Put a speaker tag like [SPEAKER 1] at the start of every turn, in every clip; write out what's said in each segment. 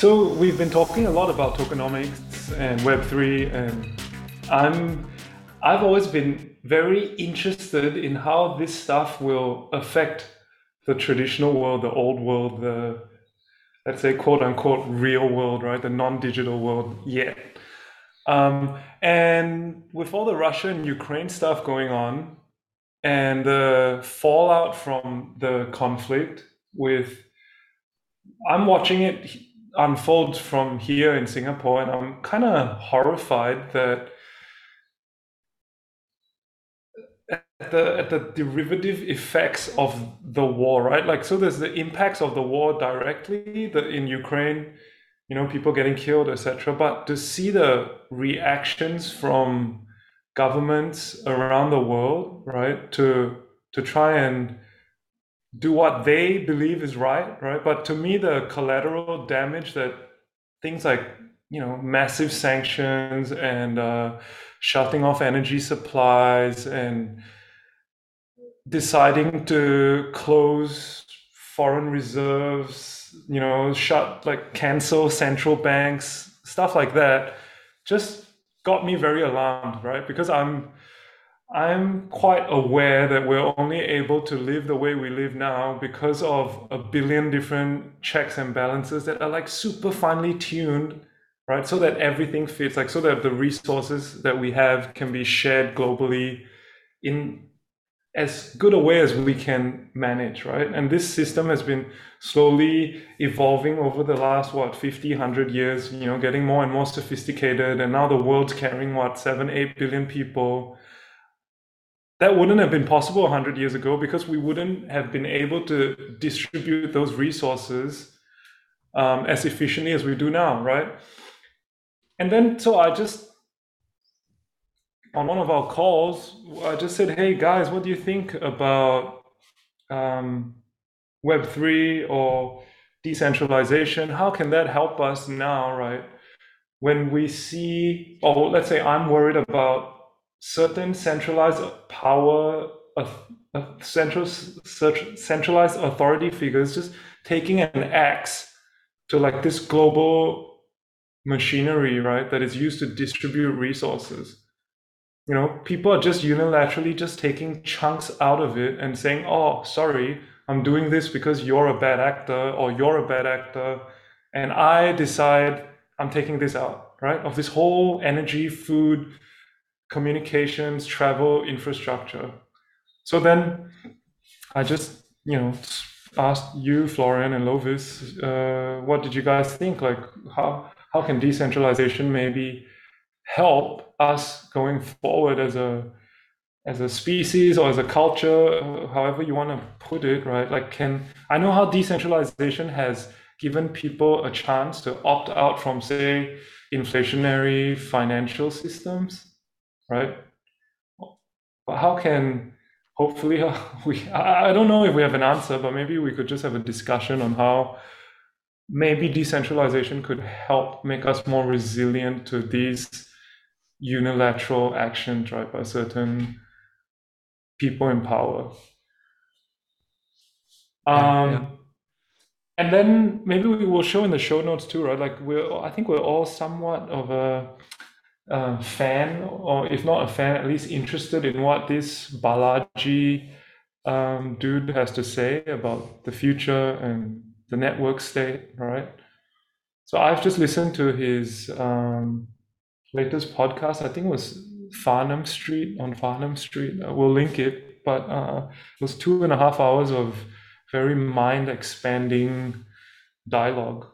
[SPEAKER 1] So we've been talking a lot about tokenomics and Web3, and I'm I've always been very interested in how this stuff will affect the traditional world, the old world, the let's say quote unquote real world, right? The non-digital world yet. Um, and with all the Russia and Ukraine stuff going on and the fallout from the conflict with I'm watching it unfold from here in Singapore and I'm kind of horrified that at the at the derivative effects of the war, right? Like so there's the impacts of the war directly in Ukraine, you know, people getting killed, etc. But to see the reactions from governments around the world, right, to to try and do what they believe is right, right? But to me, the collateral damage that things like you know massive sanctions and uh, shutting off energy supplies and deciding to close foreign reserves, you know, shut like cancel central banks, stuff like that, just got me very alarmed, right? Because I'm I'm quite aware that we're only able to live the way we live now because of a billion different checks and balances that are like super finely tuned, right? So that everything fits, like so that the resources that we have can be shared globally in as good a way as we can manage, right? And this system has been slowly evolving over the last, what, 50, 100 years, you know, getting more and more sophisticated. And now the world's carrying, what, seven, eight billion people. That wouldn't have been possible 100 years ago because we wouldn't have been able to distribute those resources um, as efficiently as we do now, right? And then, so I just on one of our calls, I just said, "Hey guys, what do you think about um, Web three or decentralization? How can that help us now, right? When we see, or let's say, I'm worried about certain centralized power, uh, central, centralized authority figures just taking an axe to like this global machinery, right, that is used to distribute resources." you know people are just unilaterally just taking chunks out of it and saying oh sorry i'm doing this because you're a bad actor or you're a bad actor and i decide i'm taking this out right of this whole energy food communications travel infrastructure. So then i just you know asked you florian and lovis uh, what did you guys think? Like how how can decentralization maybe help us going forward as a as a species or as a culture however you want to put it right? Like can i know how decentralization has given people a chance to opt out from say inflationary financial systems right? But how can hopefully we i don't know if we have an answer but maybe we could just have a discussion on how maybe decentralization could help make us more resilient to these unilateral action right by certain people in power. Um, yeah. and then maybe we will show in the show notes too right? Like we're i think we're all somewhat of a uh, fan or if not a fan at least interested in what this balaji um, dude has to say about the future and the network state right so i've just listened to his um, latest podcast. I think it was Farnam Street on Farnam Street. Uh, we'll link it, but uh, it was two and a half hours of very mind expanding dialogue.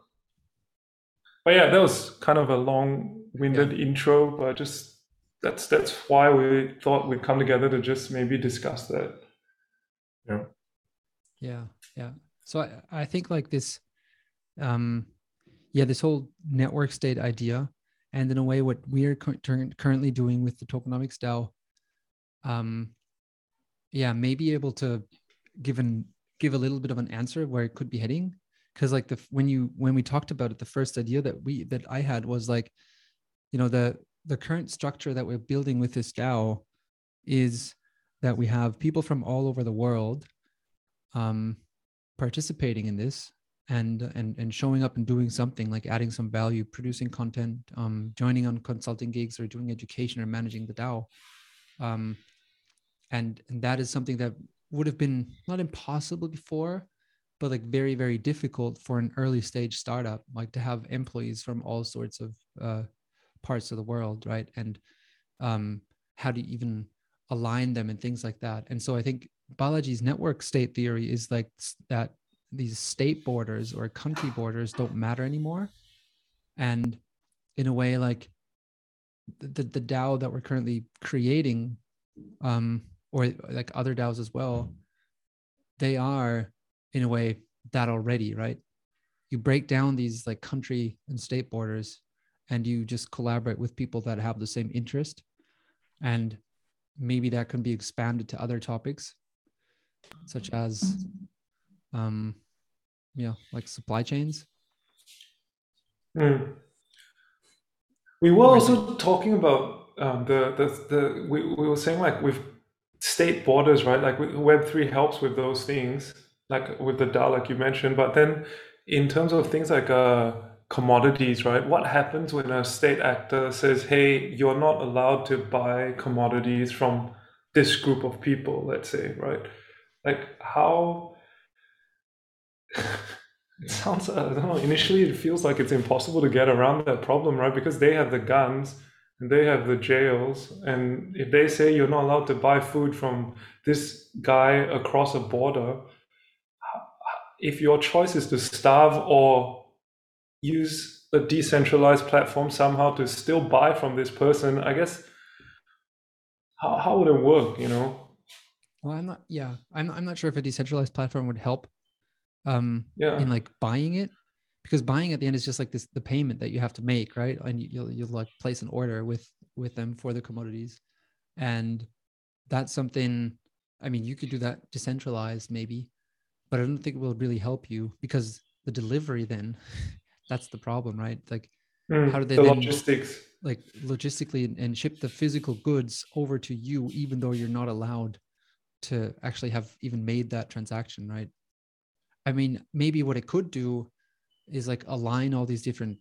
[SPEAKER 1] But yeah, that was kind of a long winded yeah. intro, but just that's that's why we thought we'd come together to just maybe discuss that.
[SPEAKER 2] Yeah. Yeah. Yeah. So I, I think like this um yeah, this whole network state idea and in a way what we are currently doing with the tokenomics DAO, um, yeah, may be able to give an give a little bit of an answer where it could be heading. Because like the when you when we talked about it, the first idea that we that I had was like, you know, the the current structure that we're building with this DAO is that we have people from all over the world um, participating in this and and and showing up and doing something like adding some value producing content um, joining on consulting gigs or doing education or managing the dao. Um, and, and that is something that would have been not impossible before but like very very difficult for an early stage startup like to have employees from all sorts of uh, parts of the world right? And um, how to even align them and things like that. And so i think balaji's network state theory is like that these state borders or country borders don't matter anymore. And in a way like the the dao that we're currently creating um or like other daos as well they are in a way that already right? You break down these like country and state borders and you just collaborate with people that have the same interest and maybe that can be expanded to other topics such as um yeah like supply chains
[SPEAKER 1] mm. we were also talking about um, the the, the we, we were saying like with state borders right like web3 helps with those things like with the DAO, like you mentioned. But then, in terms of things like uh, commodities, right? What happens when a state actor says, "Hey, you're not allowed to buy commodities from this group of people"? Let's say, right? Like how. it sounds, I don't know, initially it feels like it's impossible to get around that problem, right? Because they have the guns and they have the jails. And if they say you're not allowed to buy food from this guy across a border, if your choice is to starve or use a decentralized platform somehow to still buy from this person, I guess how, how would it work, you know?
[SPEAKER 2] Well, I'm not, yeah, I'm, I'm not sure if a decentralized platform would help um, yeah. in like buying it because buying at the end is just like this, the payment that you have to make, right? And you, you'll, you'll like place an order with, with them for the commodities. And that's something, I mean, you could do that decentralized maybe, but I don't think it will really help you because the delivery then that's the problem, right? Like
[SPEAKER 1] mm, how do they the then, logistics
[SPEAKER 2] like logistically and ship the physical goods over to you even though you're not allowed to actually have even made that transaction, right? I mean, maybe what it could do is like align all these different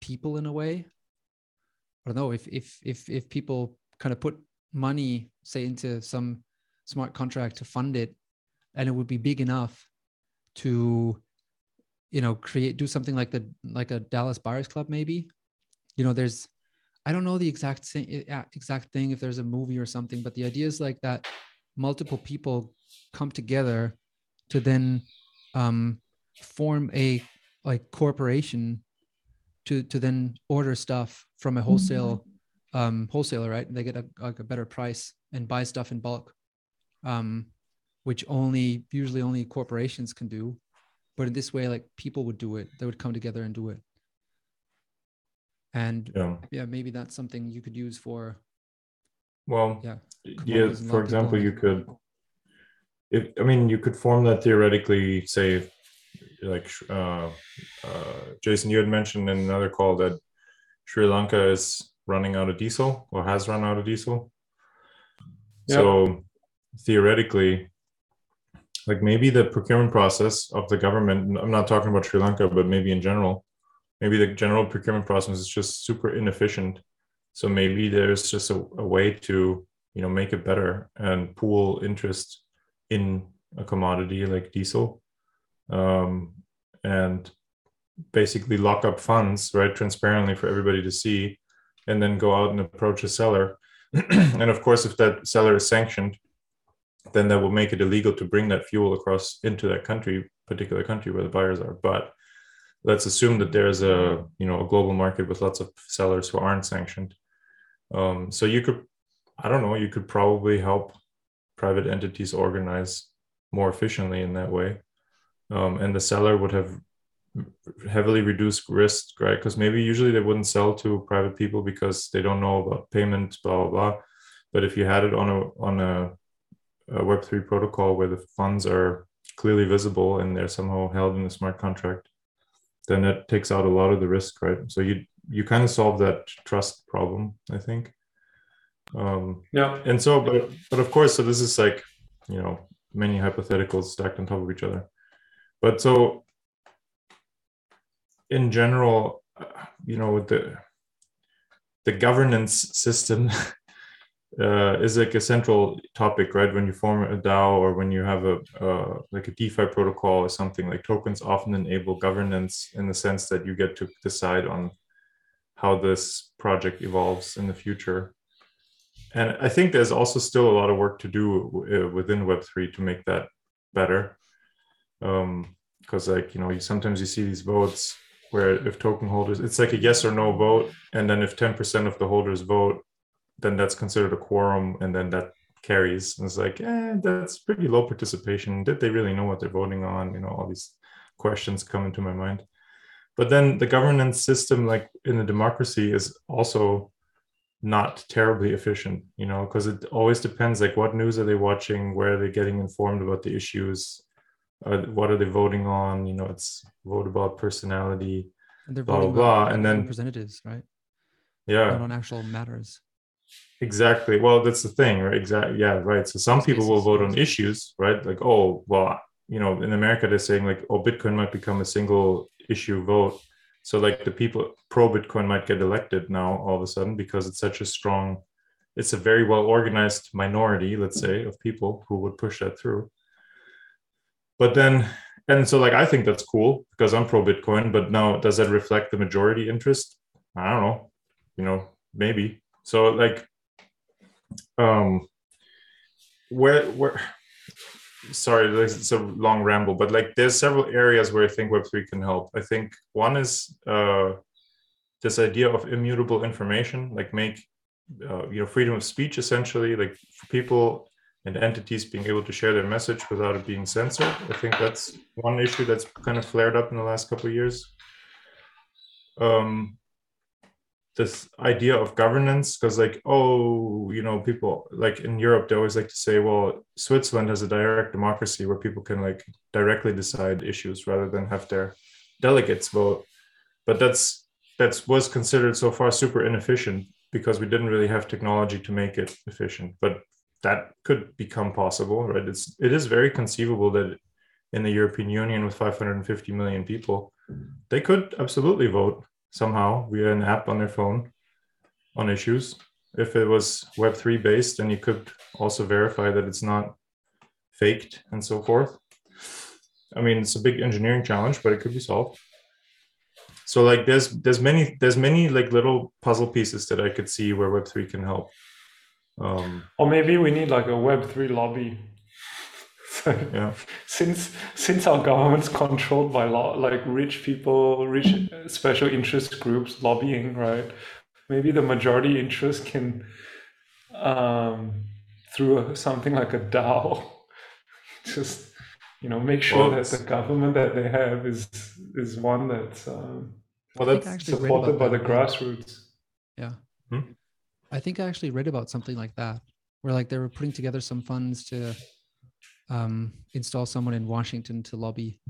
[SPEAKER 2] people in a way. I don't know if if if if people kind of put money, say, into some smart contract to fund it and it would be big enough to you know create do something like the like a dallas buyers club maybe. You know there's i don't know the exact same exact thing if there's a movie or something but the idea is like that multiple people come together to then um, form a like corporation to to then order stuff from a wholesale um, wholesaler right? And they get a, like a better price and buy stuff in bulk um, which only usually only corporations can do but in this way like people would do it. They would come together and do it. And yeah, yeah maybe that's something you could use for
[SPEAKER 3] well yeah. yeah for example you could if i mean you could form that theoretically say like uh, uh, jason you had mentioned in another call that sri lanka is running out of diesel or has run out of diesel. Yep. so theoretically like maybe the procurement process of the government i'm not talking about sri lanka but maybe in general maybe the general procurement process is just super inefficient. So maybe there's just a, a way to you know make it better and pool interest in a commodity like diesel um, and basically lock up funds right transparently for everybody to see and then go out and approach a seller. And of course if that seller is sanctioned then that will make it illegal to bring that fuel across into that country, particular country where the buyers are. But let's assume that there's a you know a global market with lots of sellers who aren't sanctioned. Um, so you could, I don't know, you could probably help private entities organize more efficiently in that way, um, and the seller would have heavily reduced risk, right? Because maybe usually they wouldn't sell to private people because they don't know about payments, blah blah blah. But if you had it on a on a a Web3 protocol where the funds are clearly visible and they're somehow held in a smart contract, then it takes out a lot of the risk, right? So you you kind of solve that trust problem, I think. Um,
[SPEAKER 1] yeah.
[SPEAKER 3] And so, but but of course, so this is like you know many hypotheticals stacked on top of each other. But so in general, uh, you know, the the governance system uh, is like a central topic, right? When you form a DAO or when you have a uh, like a DeFi protocol or something, like tokens often enable governance in the sense that you get to decide on how this project evolves in the future. And I think there's also still a lot of work to do uh, within Web3 to make that better. Because, um, like, you know, you, sometimes you see these votes where if token holders, it's like a yes or no vote. And then if 10% of the holders vote, then that's considered a quorum. And then that carries. And it's like, eh, that's pretty low participation. Did they really know what they're voting on? You know, all these questions come into my mind but then the governance system like in a democracy is also not terribly efficient you know because it always depends like what news are they watching where are they getting informed about the issues uh, what are they voting on you know it's vote about personality
[SPEAKER 2] and they're blah blah, blah. and then representatives right
[SPEAKER 3] yeah
[SPEAKER 2] not on actual matters
[SPEAKER 3] exactly well that's the thing right exactly yeah right so some people will vote on issues right like oh well you know in america they're saying like oh bitcoin might become a single issue vote. So like the people pro Bitcoin might get elected now all of a sudden because it's such a strong, it's a very well organized minority, let's say, of people who would push that through. But then, and so like I think that's cool because I'm pro Bitcoin, but now does that reflect the majority interest? I don't know, you know, maybe. So like, um, where where sorry, it's a long ramble, but like there's several areas where I think Web3 can help. I think one is uh, this idea of immutable information, like make uh, you know freedom of speech essentially, like for people and entities being able to share their message without it being censored. I think that's one issue that's kind of flared up in the last couple of years. Um, this idea of governance because like oh you know people like in europe they always like to say well switzerland has a direct democracy where people can like directly decide issues rather than have their delegates vote. But that's that's was considered so far super inefficient because we didn't really have technology to make it efficient. But that could become possible right? It's it is very conceivable that in the european union with 550 million people they could absolutely vote somehow via an app on their phone on issues. If it was Web3 based, then you could also verify that it's not faked and so forth. I mean, it's a big engineering challenge, but it could be solved. So like there's there's many there's many like little puzzle pieces that I could see where Web3 can help. Um,
[SPEAKER 1] or maybe we need like a Web3 lobby
[SPEAKER 3] yeah.
[SPEAKER 1] Since since our government's controlled by law, like rich people, rich special interest groups lobbying, right? Maybe the majority interest can, um, through something like a DAO, just you know make sure well, that the government that they have is is one that's um, well that's supported by that. the grassroots.
[SPEAKER 2] Yeah. Hmm? I think I actually read about something like that, where like they were putting together some funds to um, install someone in Washington to lobby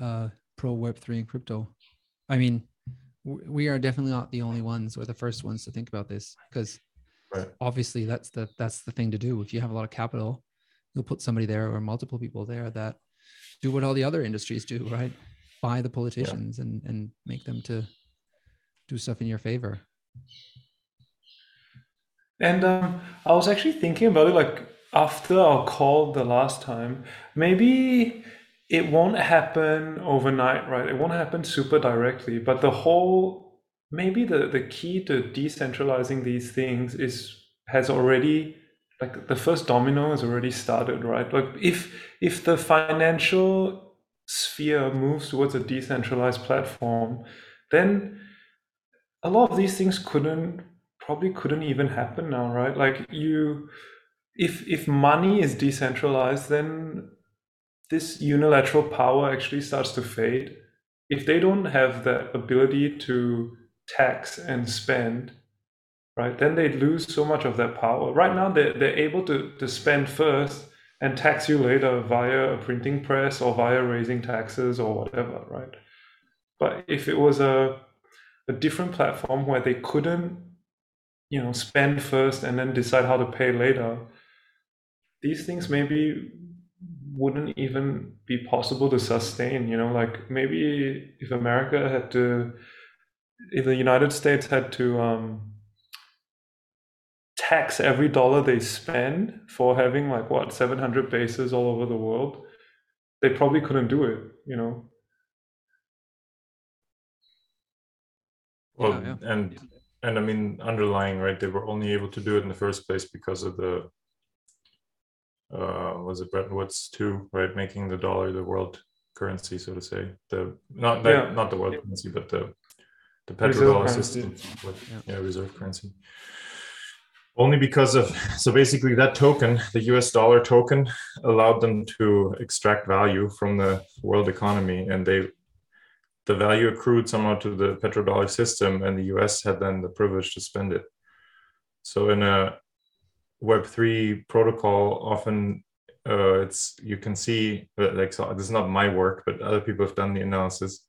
[SPEAKER 2] uh, pro Web3 and crypto. I mean, w- we are definitely not the only ones or the first ones to think about this because right. obviously that's the that's the thing to do. If you have a lot of capital, you'll put somebody there or multiple people there that do what all the other industries do, right? Buy the politicians yeah. and and make them to do stuff in your favor.
[SPEAKER 1] And um, I was actually thinking about it, like after our call the last time, maybe it won't happen overnight, right? It won't happen super directly, but the whole maybe the, the key to decentralizing these things is has already like the first domino has already started, right? Like if if the financial sphere moves towards a decentralized platform, then a lot of these things couldn't probably couldn't even happen now, right? Like you if if money is decentralized, then this unilateral power actually starts to fade. If they don't have the ability to tax and spend, right, then they lose so much of that power. Right now, they're, they're able to, to spend first and tax you later via a printing press or via raising taxes or whatever, right? But if it was a, a different platform where they couldn't, you know, spend first and then decide how to pay later, these things maybe wouldn't even be possible to sustain. You know, like maybe if America had to, if the United States had to um, tax every dollar they spend for having like what 700 bases all over the world, they probably couldn't do it. You know.
[SPEAKER 3] Well, yeah, yeah. and and I mean underlying right, they were only able to do it in the first place because of the uh, was it Bretton Woods too, right? Making the dollar the world currency, so to say. The not the, yeah. not the world currency, but the the petrodollar system, with, yeah. yeah, reserve currency. Only because of so basically that token, the U.S. dollar token, allowed them to extract value from the world economy, and they the value accrued somehow to the petrodollar system, and the U.S. had then the privilege to spend it. So in a Web3 protocol, often uh, it's you can see like so this is not my work, but other people have done the analysis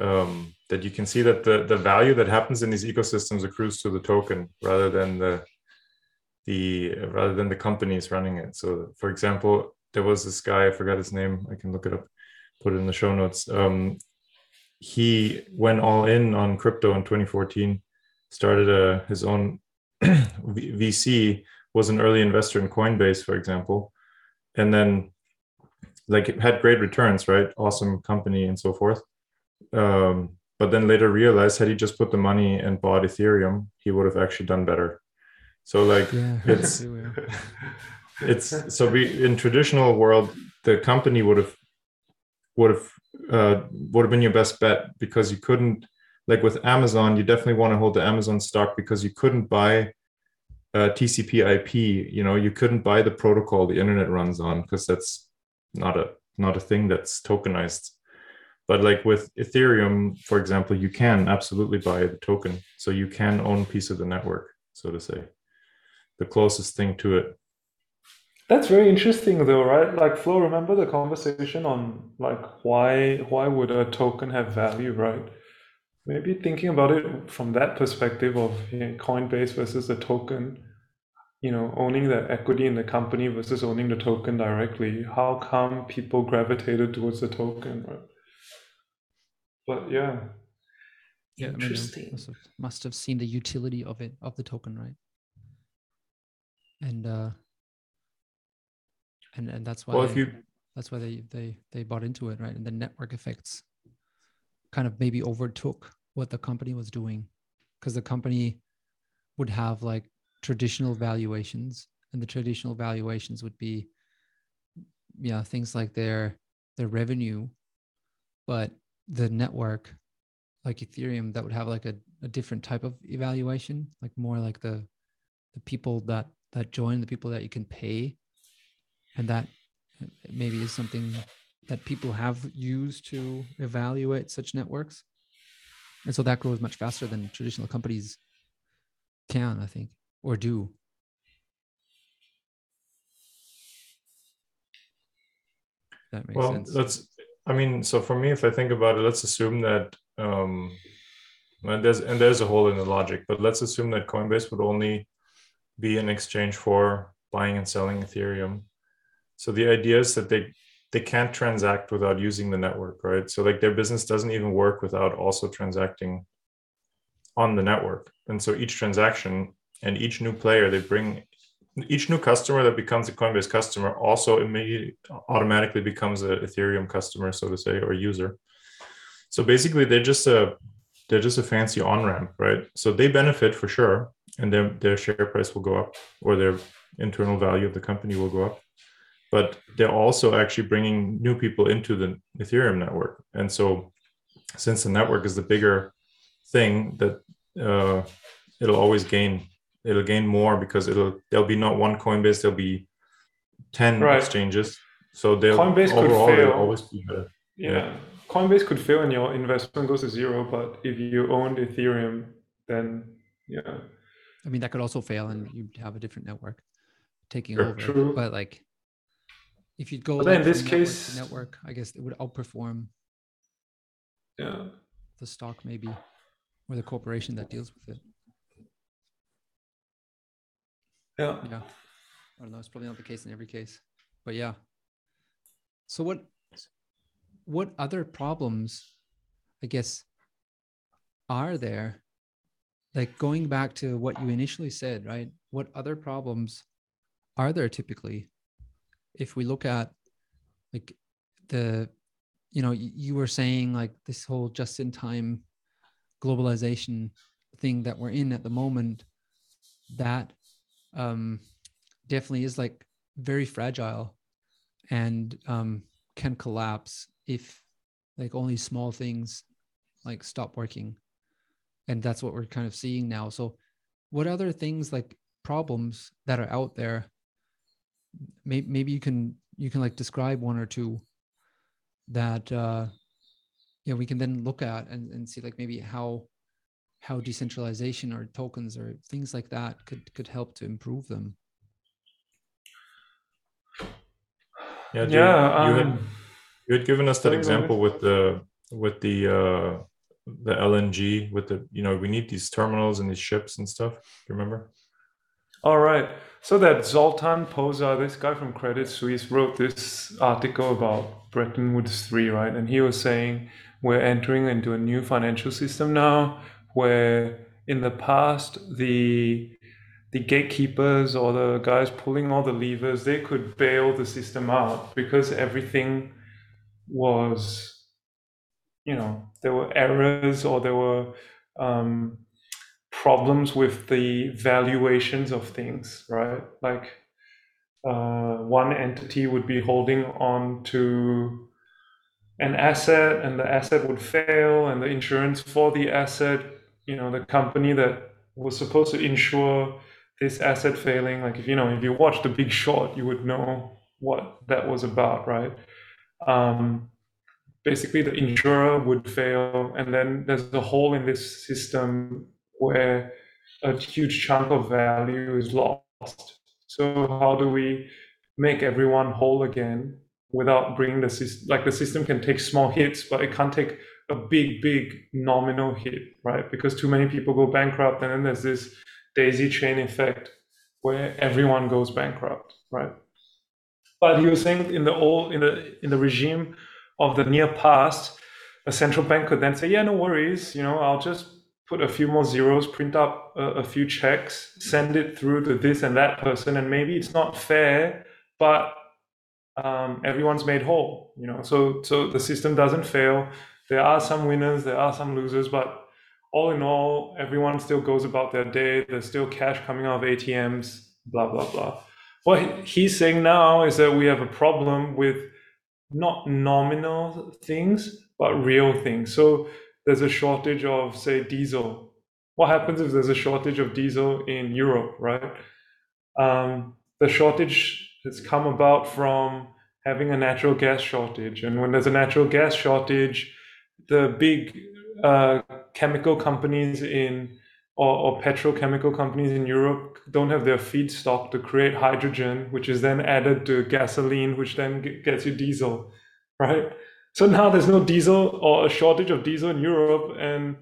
[SPEAKER 3] um, that you can see that the the value that happens in these ecosystems accrues to the token rather than the the rather than the companies running it. So, for example, there was this guy I forgot his name. I can look it up, put it in the show notes. Um, he went all in on crypto in 2014, started a, his own VC was an early investor in Coinbase, for example, and then like it had great returns, right? Awesome company and so forth. Um, but then later realized had he just put the money and bought Ethereum, he would have actually done better. So like yeah, it's it's so we in traditional world the company would have would have uh, would have been your best bet because you couldn't like with Amazon you definitely want to hold the Amazon stock because you couldn't buy uh, TCP/IP, you know, you couldn't buy the protocol the internet runs on because that's not a not a thing that's tokenized. But like with Ethereum, for example, you can absolutely buy the token, so you can own piece of the network, so to say, the closest thing to it.
[SPEAKER 1] That's very interesting, though, right? Like Flo, remember the conversation on like why why would a token have value, right? Maybe thinking about it from that perspective of you know, Coinbase versus the token, you know, owning the equity in the company versus owning the token directly. How come people gravitated towards the token, right? But yeah,
[SPEAKER 2] yeah, interesting. I mean, must have seen the utility of it of the token, right? And uh, and and that's why. Well, if you that's why they they they bought into it, right? And the network effects kind of maybe overtook what the company was doing. Because the company would have like traditional valuations and the traditional valuations would be yeah things like their their revenue. But the network like ethereum that would have like a, a different type of evaluation like more like the the people that that join the people that you can pay. And that uh, maybe is something that people have used to evaluate such networks. And so that grows much faster than traditional companies can, I think, or do.
[SPEAKER 3] That makes well, sense. Let's, I mean, so for me, if I think about it, let's assume that, um, and there's, and there's a hole in the logic, but let's assume that Coinbase would only be an exchange for buying and selling Ethereum. So the idea is that they they can't transact without using the network, right? So like their business doesn't even work without also transacting on the network. And so each transaction and each new player they bring each new customer that becomes a Coinbase customer also immediately automatically becomes an Ethereum customer, so to say, or user. So basically they're just a they're just a fancy on-ramp, right? So they benefit for sure, and their their share price will go up or their internal value of the company will go up but they're also actually bringing new people into the Ethereum network. And so, since the network is the bigger thing, that uh, it'll always gain. It'll gain more because it'll there'll be not one Coinbase, there'll be ten right. exchanges. So they'll
[SPEAKER 1] Coinbase overall could fail. always be better. Yeah. yeah. Coinbase could fail and your investment goes to zero, but if you owned Ethereum, then yeah.
[SPEAKER 2] I mean that could also fail and you'd have a different network taking over. True. But like if you'd go
[SPEAKER 1] like in this network case
[SPEAKER 2] network i guess it would outperform
[SPEAKER 1] yeah
[SPEAKER 2] the stock maybe or the corporation that deals with it
[SPEAKER 1] yeah
[SPEAKER 2] yeah i don't know it's probably not the case in every case but yeah So what what other problems, I guess, are there? Like going back to what you initially said, right? What other problems are there typically? If we look at like the, you know, you were saying like this whole just in time globalization thing that we're in at the moment, that um, definitely is like very fragile and um, can collapse if like only small things like stop working. And that's what we're kind of seeing now. So what other things like problems that are out there maybe, maybe you can you can like describe one or two that uh yeah we can then look at and, and see like maybe how how decentralization or tokens or things like that could could help to improve them.
[SPEAKER 3] Yeah yeah you, you, um, had, you had given us that example with the with the uh the lng with the you know we need these terminals and these ships and stuff you remember
[SPEAKER 1] all right. So that zoltan pozsar this guy from credit suisse wrote this article about bretton woods 3 right? And he was saying we're entering into a new financial system now where in the past the the gatekeepers or the guys pulling all the levers they could bail the system out because everything was you know there were errors or there were um, problems with the valuations of things right? Like uh, one entity would be holding on to an asset and the asset would fail and the insurance for the asset you know the company that was supposed to insure this asset failing. Like if you know if you watched the big short you would know what that was about right? Um, basically the insurer would fail and then there's a hole in this system where a huge chunk of value is lost so how do we make everyone whole again without bringing the system like the system can take small hits but it can't take a big, big nominal hit, right? Because too many people go bankrupt, and then there's this daisy chain effect where everyone goes bankrupt, right? But you was saying in the old in the in the regime of the near past, a central bank could then say, "Yeah, no worries. You know, I'll just put a few more zeros, print up a, a few checks, send it through to this and that person, and maybe it's not fair, but um, everyone's made whole. You know, so so the system doesn't fail there are some winners, there are some losers, but all in all, everyone still goes about their day. There's still cash coming out of ATMs, blah, blah, blah. What he's saying now is that we have a problem with not nominal things, but real things. So there's a shortage of, say, diesel. What happens if there's a shortage of diesel in Europe, right? Um, the shortage has come about from having a natural gas shortage. And when there's a natural gas shortage, the big uh, chemical companies in or, or, petrochemical companies in Europe don't have their feedstock to create hydrogen, which is then added to gasoline, which then gets you diesel, right? So now there's no diesel or a shortage of diesel in Europe, and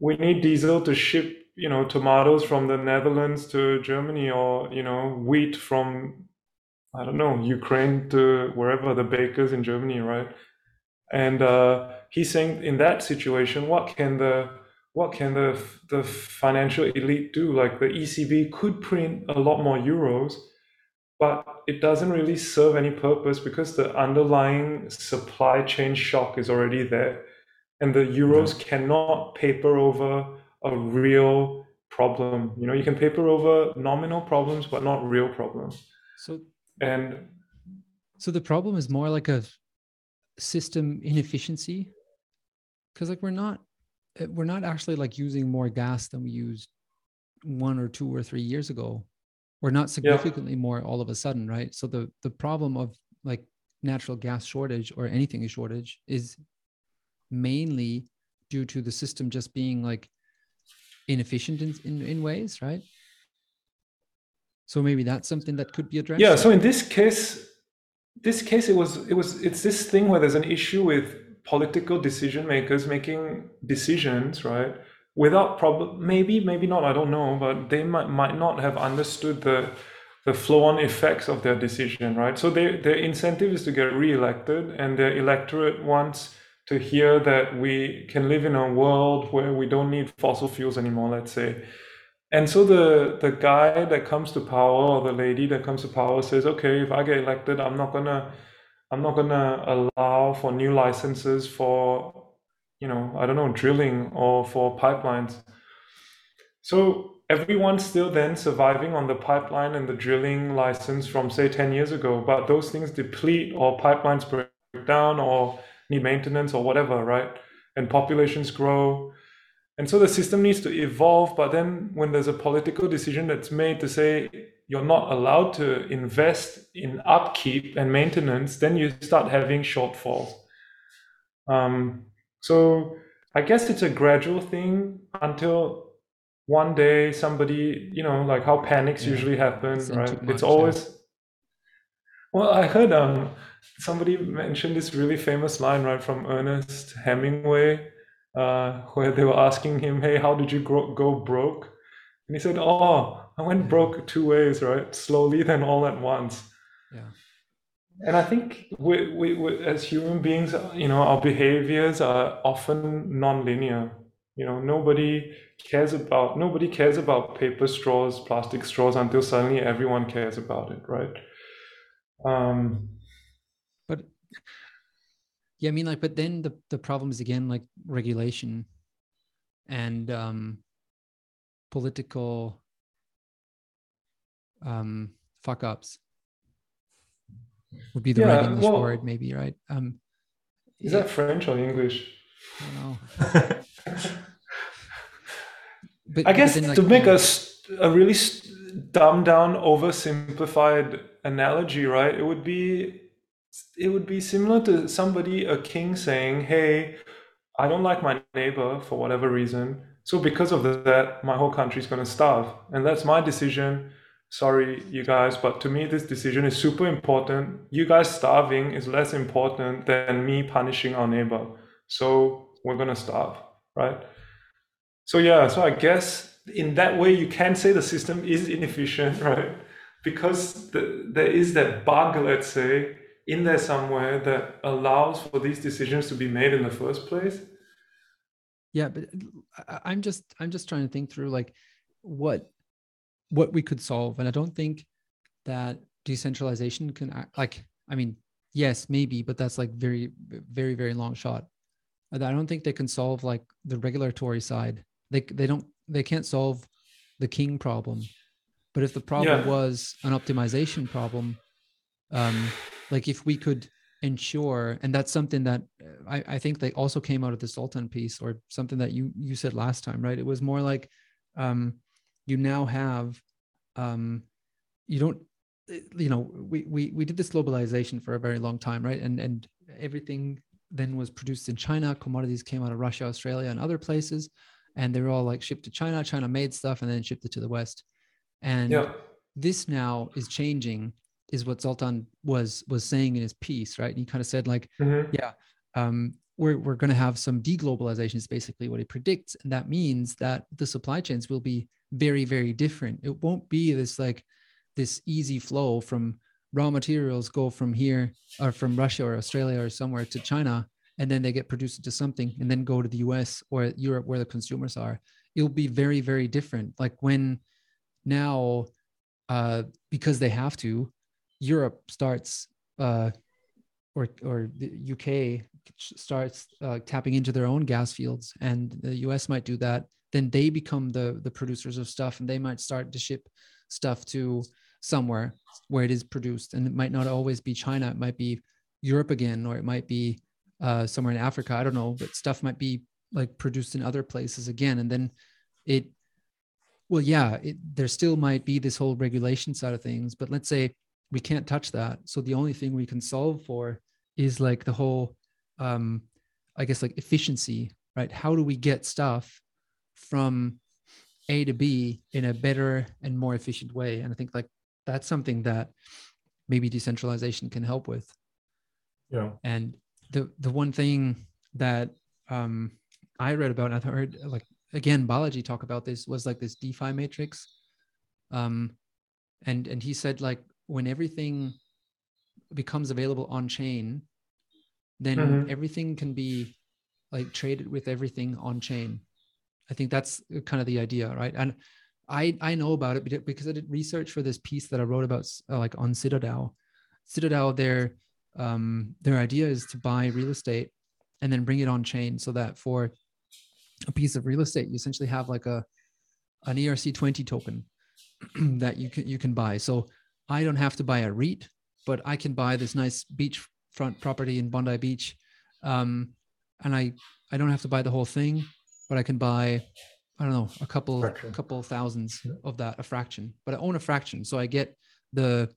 [SPEAKER 1] we need diesel to ship, you know, tomatoes from the Netherlands to Germany, or you know, wheat from, I don't know, Ukraine to wherever the bakers in Germany, right? And uh, he's saying in that situation, what can the what can the the financial elite do? Like the ECB could print a lot more euros, but it doesn't really serve any purpose because the underlying supply chain shock is already there, and the euros cannot paper over a real problem. You know, you can paper over nominal problems, but not real problems.
[SPEAKER 2] So
[SPEAKER 1] and
[SPEAKER 2] so the problem is more like a system inefficiency because like we're not eh, we're not actually like using more gas than we used one or two or three years ago we're not significantly yeah. more all of a sudden right? So the the problem of like natural gas shortage or anything a shortage is mainly due to the system just being like inefficient in, in, in ways right? So maybe that's something that could be addressed.
[SPEAKER 1] Yeah so in this case this case it was it was it's this thing where there's an issue with political decision makers making decisions right without problem maybe maybe not i don't know but they might might not have understood the the flow-on effects of their decision, right? So their their incentive is to get re-elected, and their electorate wants to hear that we can live in a world where we don't need fossil fuels anymore. Let's say. And so the the guy that comes to power or the lady that comes to power says, okay, if I get elected, I'm not gonna I'm not gonna allow for new licenses for you know I don't know drilling or for pipelines. So everyone's still then surviving on the pipeline and the drilling license from say 10 years ago, but those things deplete or pipelines break down or need maintenance or whatever, right? And populations grow and so the system needs to evolve. But then when there's a political decision that's made to say you're not allowed to invest in upkeep and maintenance, then you start having shortfalls. Um, so I guess it's a gradual thing until one day somebody, you know, like how panics yeah. usually happen, it's right? Much, it's always. Yeah. Well, I heard um somebody mentioned this really famous line right from Ernest Hemingway uh, where they were asking him, "Hey, how did you grow, go broke?" And he said, "Oh, I went broke two ways, right? Slowly, then all at once."
[SPEAKER 2] Yeah.
[SPEAKER 1] And I think we, we, we, as human beings, you know, our behaviors are often non-linear. You know, nobody cares about nobody cares about paper straws, plastic straws until suddenly everyone cares about it, right? Um,
[SPEAKER 2] yeah i mean like but then the the problem is again like regulation and um political um fuck ups would be the yeah, right english well, word maybe right? Um
[SPEAKER 1] is that french or english?
[SPEAKER 2] I don't know.
[SPEAKER 1] But i guess then, like, to make a, a really dumbed down oversimplified analogy right it would be it would be similar to somebody, a king, saying, "Hey, I don't like my neighbor for whatever reason, so because of that, my whole country is going to starve, and that's my decision." Sorry, you guys, but to me, this decision is super important. You guys starving is less important than me punishing our neighbor. So we're going to starve, right? So, yeah, so I guess in that way, you can say the system is inefficient, right? Because the, there is that bug, let's say, in there somewhere that allows for these decisions to be made in the first place
[SPEAKER 2] yeah but i'm just i'm just trying to think through like what what we could solve. And i don't think that decentralization can act, like i mean yes maybe but that's like very very very long shot. I don't think they can solve like the regulatory side. They they don't they can't solve the king problem. But if the problem yeah. was an optimization problem um like if we could ensure and that's something that uh, I, I think they also came out of the Zoltan piece or something that you you said last time right? It was more like um you now have um you don't uh, you know we we we did this globalization for a very long time right and and everything then was produced in china commodities came out of russia australia and other places and they were all like shipped to china china made stuff and then shipped it to the west and yeah. this now is changing is what Zoltan was was saying in his piece, right? And he kind of said like, mm-hmm. yeah, um, we're we're going to have some deglobalization is basically what he predicts, and that means that the supply chains will be very very different. It won't be this like this easy flow from raw materials go from here or from Russia or Australia or somewhere to China, and then they get produced into something, and then go to the U.S. or Europe where the consumers are. It'll be very very different. Like when now, uh, because they have to Europe starts uh, or or the UK starts uh, tapping into their own gas fields, and the US might do that. Then they become the the producers of stuff, and they might start to ship stuff to somewhere where it is produced, and it might not always be China. It might be Europe again, or it might be uh, somewhere in Africa. I don't know, but stuff might be like produced in other places again, and then it. Well, yeah, it, there still might be this whole regulation side of things, but let's say we can't touch that so the only thing we can solve for is like the whole um i guess like efficiency right how do we get stuff from a to b in a better and more efficient way. And i think like that's something that maybe decentralization can help with.
[SPEAKER 3] Yeah.
[SPEAKER 2] And the the one thing that um i read about and i heard like again balaji talk about this was like this defi matrix. Um and and he said like when everything becomes available on chain then mm-hmm. everything can be like traded with everything on chain i think that's kind of the idea right? And i i know about it because i did research for this piece that i wrote about uh, like on citadel. Citadel their um their idea is to buy real estate and then bring it on chain so that for a piece of real estate you essentially have like a an erc20 token that you can you can buy. So i don't have to buy a REIT but I can buy this nice beachfront property in Bondi Beach, um, and I I don't have to buy the whole thing, but I can buy I don't know a couple fraction. couple thousands of that a fraction, but I own a fraction, so I get the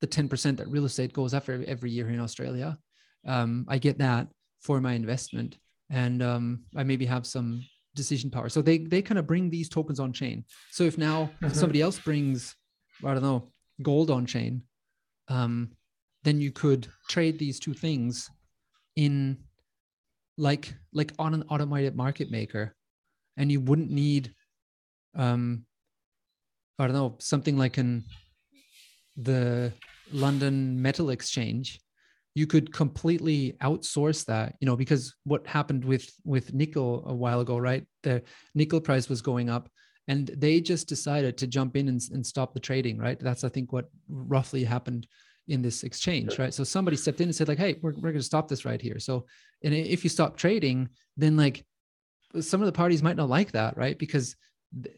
[SPEAKER 2] the ten percent that real estate goes up after every year in Australia. Um, I get that for my investment, and um, I maybe have some decision power. So they they kind of bring these tokens on chain. So if now mm-hmm. somebody else brings I don't know gold on chain, um, then you could trade these two things in like like on an automated market maker and you wouldn't need um i don't know something like an the london metal exchange. You could completely outsource that you know because what happened with with nickel a while ago right? The nickel price was going up and they just decided to jump in and, and stop the trading right? That's i think what roughly happened in this exchange right? So somebody stepped in and said like hey we're, we're going to stop this right here. So and if you stop trading then like some of the parties might not like that right? Because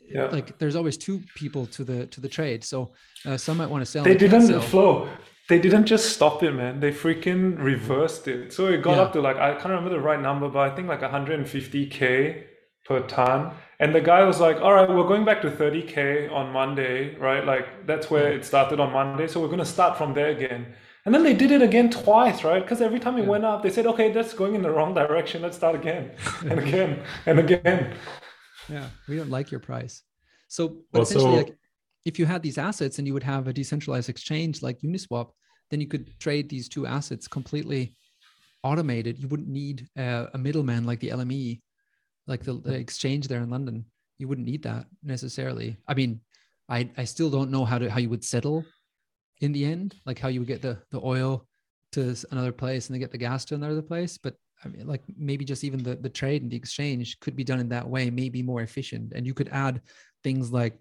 [SPEAKER 2] yeah. like there's always two people to the to the trade. So uh, some might want to sell
[SPEAKER 1] they didn't Flo. They didn't just stop it man. They freaking reversed it. So it got yeah. up to like i can't remember the right number but i think like 150k per ton. And the guy was like, all right, we're going back to 30K on Monday, right? Like that's where it started on Monday. So we're going to start from there again. And then they did it again twice, right? Because every time it yeah. went up, they said, okay, that's going in the wrong direction. Let's start again and again and again.
[SPEAKER 2] Yeah, we don't like your price. So, but also, essentially, like, if you had these assets and you would have a decentralized exchange like Uniswap, then you could trade these two assets completely automated. You wouldn't need uh, a middleman like the LME like the, the exchange there in London. You wouldn't need that necessarily. I mean, I I still don't know how to how you would settle in the end, like how you would get the the oil to another place and then get the gas to another place. But I mean, like maybe just even the the trade and the exchange could be done in that way, maybe more efficient. And you could add things like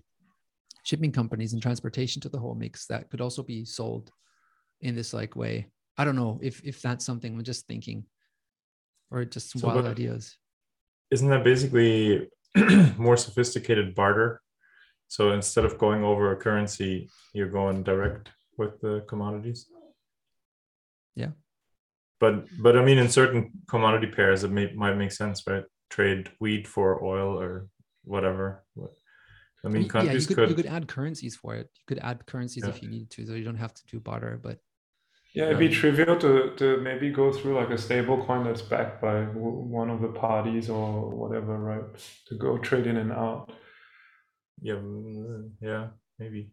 [SPEAKER 2] shipping companies and transportation to the whole mix that could also be sold in this like way. I don't know if if that's something I'm just thinking, or just so wild ideas
[SPEAKER 3] isn't that basically more sophisticated barter? So instead of going over a currency, you're going direct with the commodities.
[SPEAKER 2] Yeah.
[SPEAKER 3] But but I mean, in certain commodity pairs, it may, might make sense, right? Trade wheat for oil or whatever. I mean, countries
[SPEAKER 2] yeah, you
[SPEAKER 3] could, could,
[SPEAKER 2] you could add currencies for it. You could add currencies yeah. if you needed to, so you don't have to do barter. But
[SPEAKER 1] yeah, it'd be trivial to, to maybe go through like a stable coin that's backed by one of the parties or whatever, right? To go trade in and out.
[SPEAKER 3] Yeah, mm, yeah, maybe.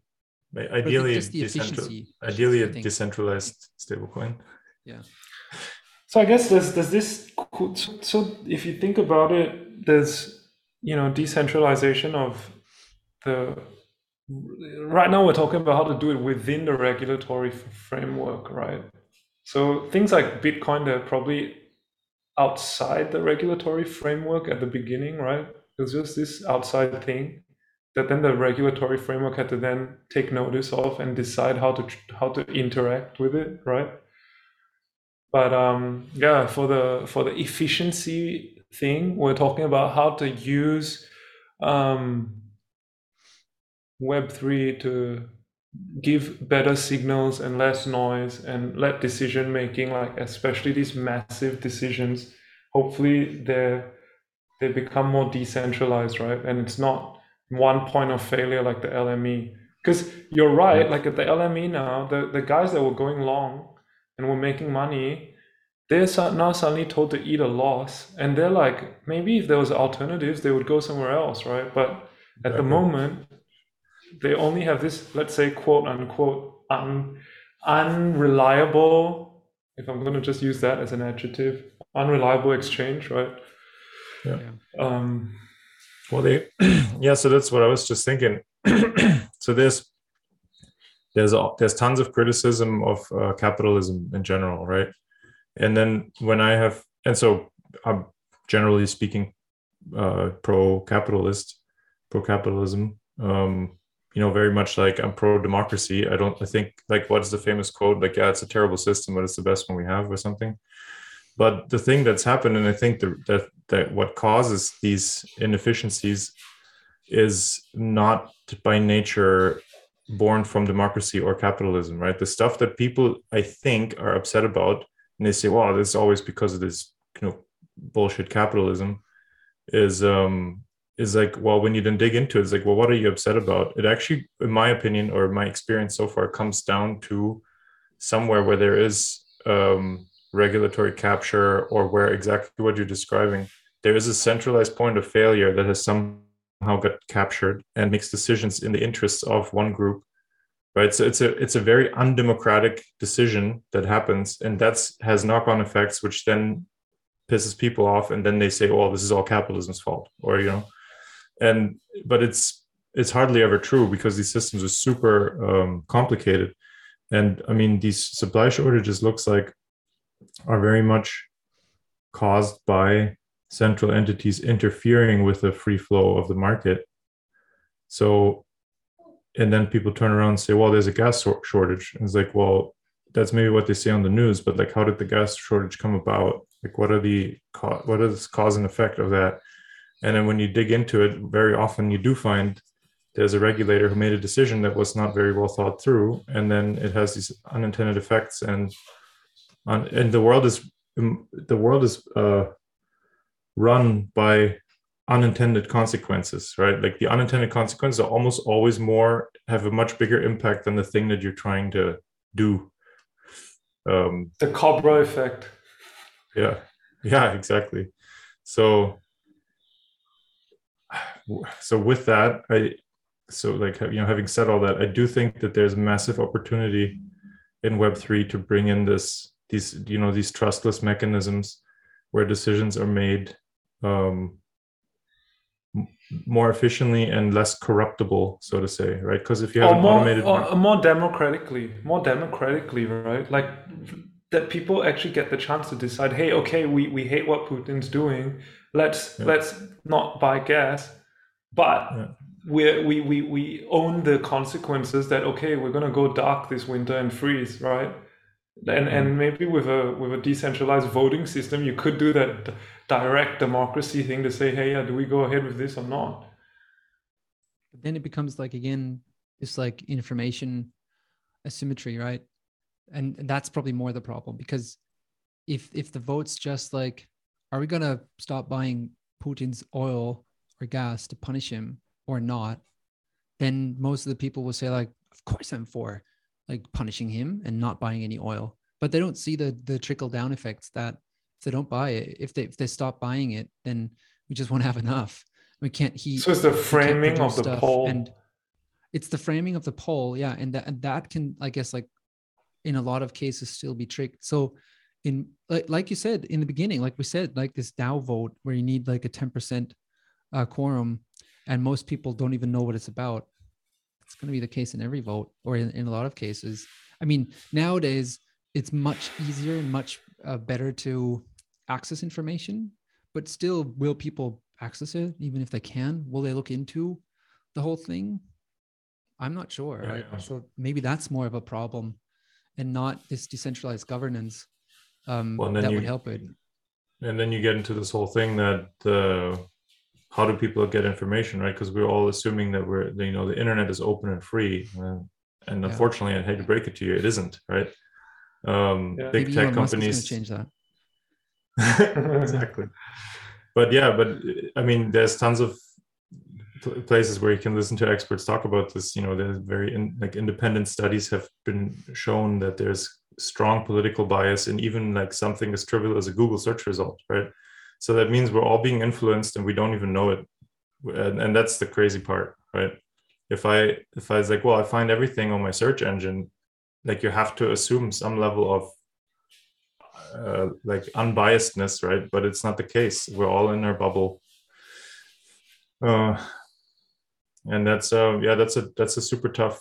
[SPEAKER 3] Ideally, decentral, ideally a decentralized stablecoin.
[SPEAKER 2] Yeah.
[SPEAKER 1] So I guess there's there's this. So if you think about it, there's you know decentralization of the right now we're talking about how to do it within the regulatory framework, right? So things like Bitcoin, they're probably outside the regulatory framework at the beginning, right? It's just this outside thing that then the regulatory framework had to then take notice of and decide how to how to interact with it, right? But um, yeah, for the for the efficiency thing, we're talking about how to use um, Web3 to give better signals and less noise and let decision making, like especially these massive decisions, hopefully they they become more decentralized, right? And it's not one point of failure like the LME. Because you're right, like at the LME now, the, the guys that were going long and were making money, they're now suddenly told to eat a loss. And they're like, maybe if there was alternatives, they would go somewhere else, right? But at the moment, they only have this, let's say, quote unquote, un, unreliable, if I'm going to just use that as an adjective, unreliable exchange, right?
[SPEAKER 3] Yeah. Um, well, they, yeah, so that's what I was just thinking. so there's, there's there's tons of criticism of uh, capitalism in general, right? And then when I have, and so I'm generally speaking uh, pro-capitalist, pro-capitalism. Um, you know, very much like I'm pro-democracy. I don't. I think like what's the famous quote? Like, yeah, it's a terrible system, but it's the best one we have, or something. But the thing that's happened, and I think the, that that what causes these inefficiencies is not by nature born from democracy or capitalism, right? The stuff that people I think are upset about, and they say, "Well, this is always because of this, you know, bullshit capitalism," is um is like, well, when you then dig into it, it's like, well, what are you upset about? It actually, in my opinion or my experience so far, comes down to somewhere where there is um, regulatory capture or where exactly what you're describing, there is a centralized point of failure that has somehow got captured and makes decisions in the interests of one group right so it's a it's a very undemocratic decision that happens and that's has knock-on effects which then pisses people off and then they say oh this is all capitalism's fault or you know and but it's it's hardly ever true because these systems are super um, complicated. And i mean these supply shortages looks like are very much caused by central entities interfering with the free flow of the market. So and then people turn around and say well there's a gas shortage. And it's like well that's maybe what they say on the news but like how did the gas shortage come about? Like what are the what is cause and effect of that and then when you dig into it very often you do find there's a regulator who made a decision that was not very well thought through. And then it has these unintended effects. And on, and the world is the world is uh, run by unintended consequences right? Like the unintended consequences are almost always more have a much bigger impact than the thing that you're trying to do.
[SPEAKER 1] Um the cobra effect.
[SPEAKER 3] Yeah. Yeah exactly. So so with that i so like you know having said all that i do think that there's massive opportunity in web3 to bring in this these you know these trustless mechanisms where decisions are made um, more efficiently and less corruptible so to say right? Because if you have
[SPEAKER 1] or more, automated or more democratically more democratically right? Like that people actually get the chance to decide hey okay we, we hate what putin's doing. Let's yeah. let's not buy gas but yeah. we we we we own the consequences that okay we're going to go dark this winter and freeze right and and mm-hmm. maybe with a with a decentralized voting system you could do that direct democracy thing to say hey yeah do we go ahead with this or not
[SPEAKER 2] then it becomes like again this like information asymmetry right and that's probably more the problem because if if the votes just like are we going to stop buying putin's oil or gas to punish him or not then most of the people will say like of course i'm for like punishing him and not buying any oil. But they don't see the the trickle down effects that if they don't buy it if they if they stop buying it then we just won't have enough. We can't heat
[SPEAKER 1] so it's the framing of the poll
[SPEAKER 2] and it's the framing of the poll yeah and that and that can i guess like in a lot of cases still be tricked. So in like, like you said in the beginning like we said like this DAO vote where you need like a 10% uh, quorum and most people don't even know what it's about it's going to be the case in every vote or in, in a lot of cases i mean nowadays it's much easier and much uh, better to access information but still will people access it even if they can will they look into the whole thing i'm not sure yeah, right? yeah. so maybe that's more of a problem and not this decentralized governance um, well, that you, would help it.
[SPEAKER 3] And then you get into this whole thing that uh, how do people get information, right? Because we're all assuming that we're, you know, the internet is open and free, and, and unfortunately, I hate to break it to you, it isn't, right? Um, yeah. Big Maybe tech companies
[SPEAKER 2] change that.
[SPEAKER 3] exactly. But yeah, but I mean, there's tons of places where you can listen to experts talk about this you know there's very in, like independent studies have been shown that there's strong political bias in even like something as trivial as a google search result right so that means we're all being influenced and we don't even know it. And, and that's the crazy part right? If i if i was like well i find everything on my search engine like you have to assume some level of uh, like unbiasedness right? But it's not the case. We're all in our bubble. Uh, and that's uh yeah that's a that's a super tough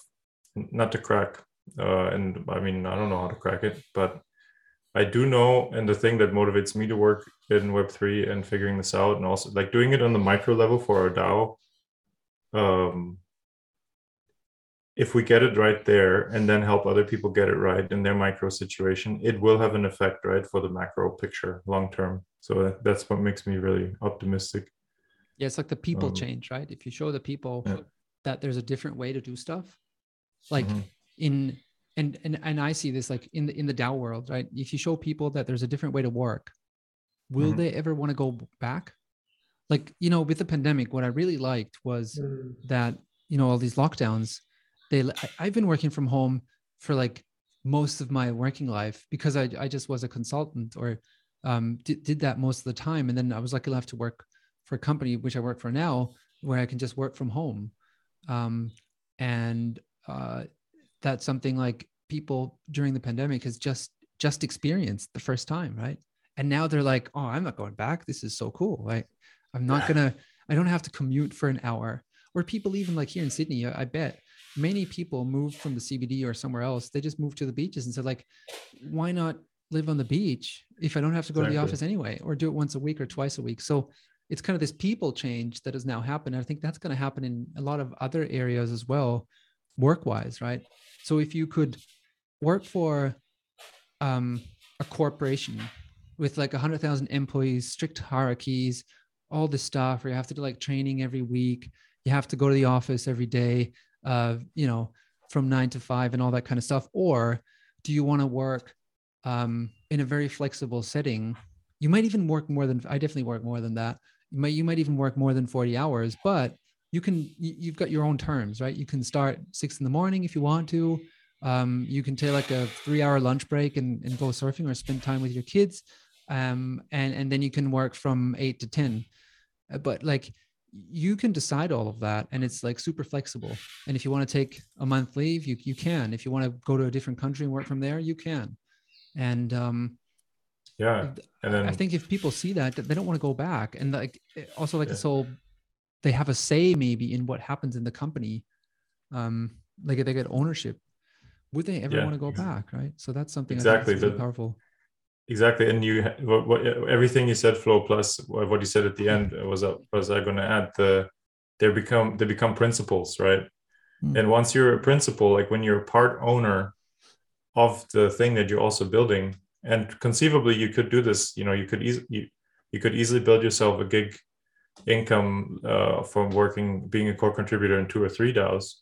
[SPEAKER 3] not to crack, uh, and I mean I don't know how to crack it, but I do know, and the thing that motivates me to work in Web three and figuring this out, and also like doing it on the micro level for our DAO. Um, if we get it right there and then help other people get it right in their micro situation, it will have an effect, right, for the macro picture long term. So that's what makes me really optimistic.
[SPEAKER 2] Yeah, it's like the people um, change, right? If you show the people yeah. that there's a different way to do stuff, like mm-hmm. in and and and I see this like in the in the DAO world, right? If you show people that there's a different way to work, will mm-hmm. they ever want to go back? Like you know, with the pandemic, what I really liked was mm. that you know all these lockdowns. They I've been working from home for like most of my working life because I I just was a consultant or um, did, did that most of the time, and then I was lucky enough to work for a company which I work for now, where I can just work from home. Um, and uh, that's something like people during the pandemic has just just experienced the first time right? And now they're like oh i'm not going back. This is so cool. Right i'm not gonna i don't have to commute for an hour. Or people even like here in sydney i bet many people moved from the cbd or somewhere else they just moved to the beaches and said like why not live on the beach if i don't have to go exactly. to the office anyway? Or do it once a week or twice a week. So it's kind of this people change that has now happened. I think that's going to happen in a lot of other areas as well work wise right? So if you could work for um, a corporation with like 100,000 employees, strict hierarchies, all this stuff where you have to do like training every week, you have to go to the office every day, uh, you know, from nine to five and all that kind of stuff? Or do you want to work um, in a very flexible setting? You might even work more than, I definitely work more than that. You might, you might even work more than 40 hours, but you can, you've got your own terms, right? You can start six in the morning if you want to um, you can take like a three hour lunch break and, and go surfing or spend time with your kids. Um, and, and then you can work from eight to 10. Uh, but like you can decide all of that and it's like super flexible. And if you want to take a month leave, you, you can. If you want to go to a different country and work from there, you can. And um,
[SPEAKER 3] yeah. And then
[SPEAKER 2] I think if people see that, they don't want to go back. And like also like yeah. this whole, they have a say maybe in what happens in the company. Um, like they get ownership would they ever yeah. want to go back right so that's something exactly that's really powerful
[SPEAKER 3] exactly and you what, what, everything you said Flo plus what you said at the end was uh, was i going to add the they become they become principals right mm. and once you're a principal like when you're a part owner of the thing that you're also building and conceivably you could do this you know you could easily you, you could easily build yourself a gig income uh, from working being a core contributor in two or three DAOs.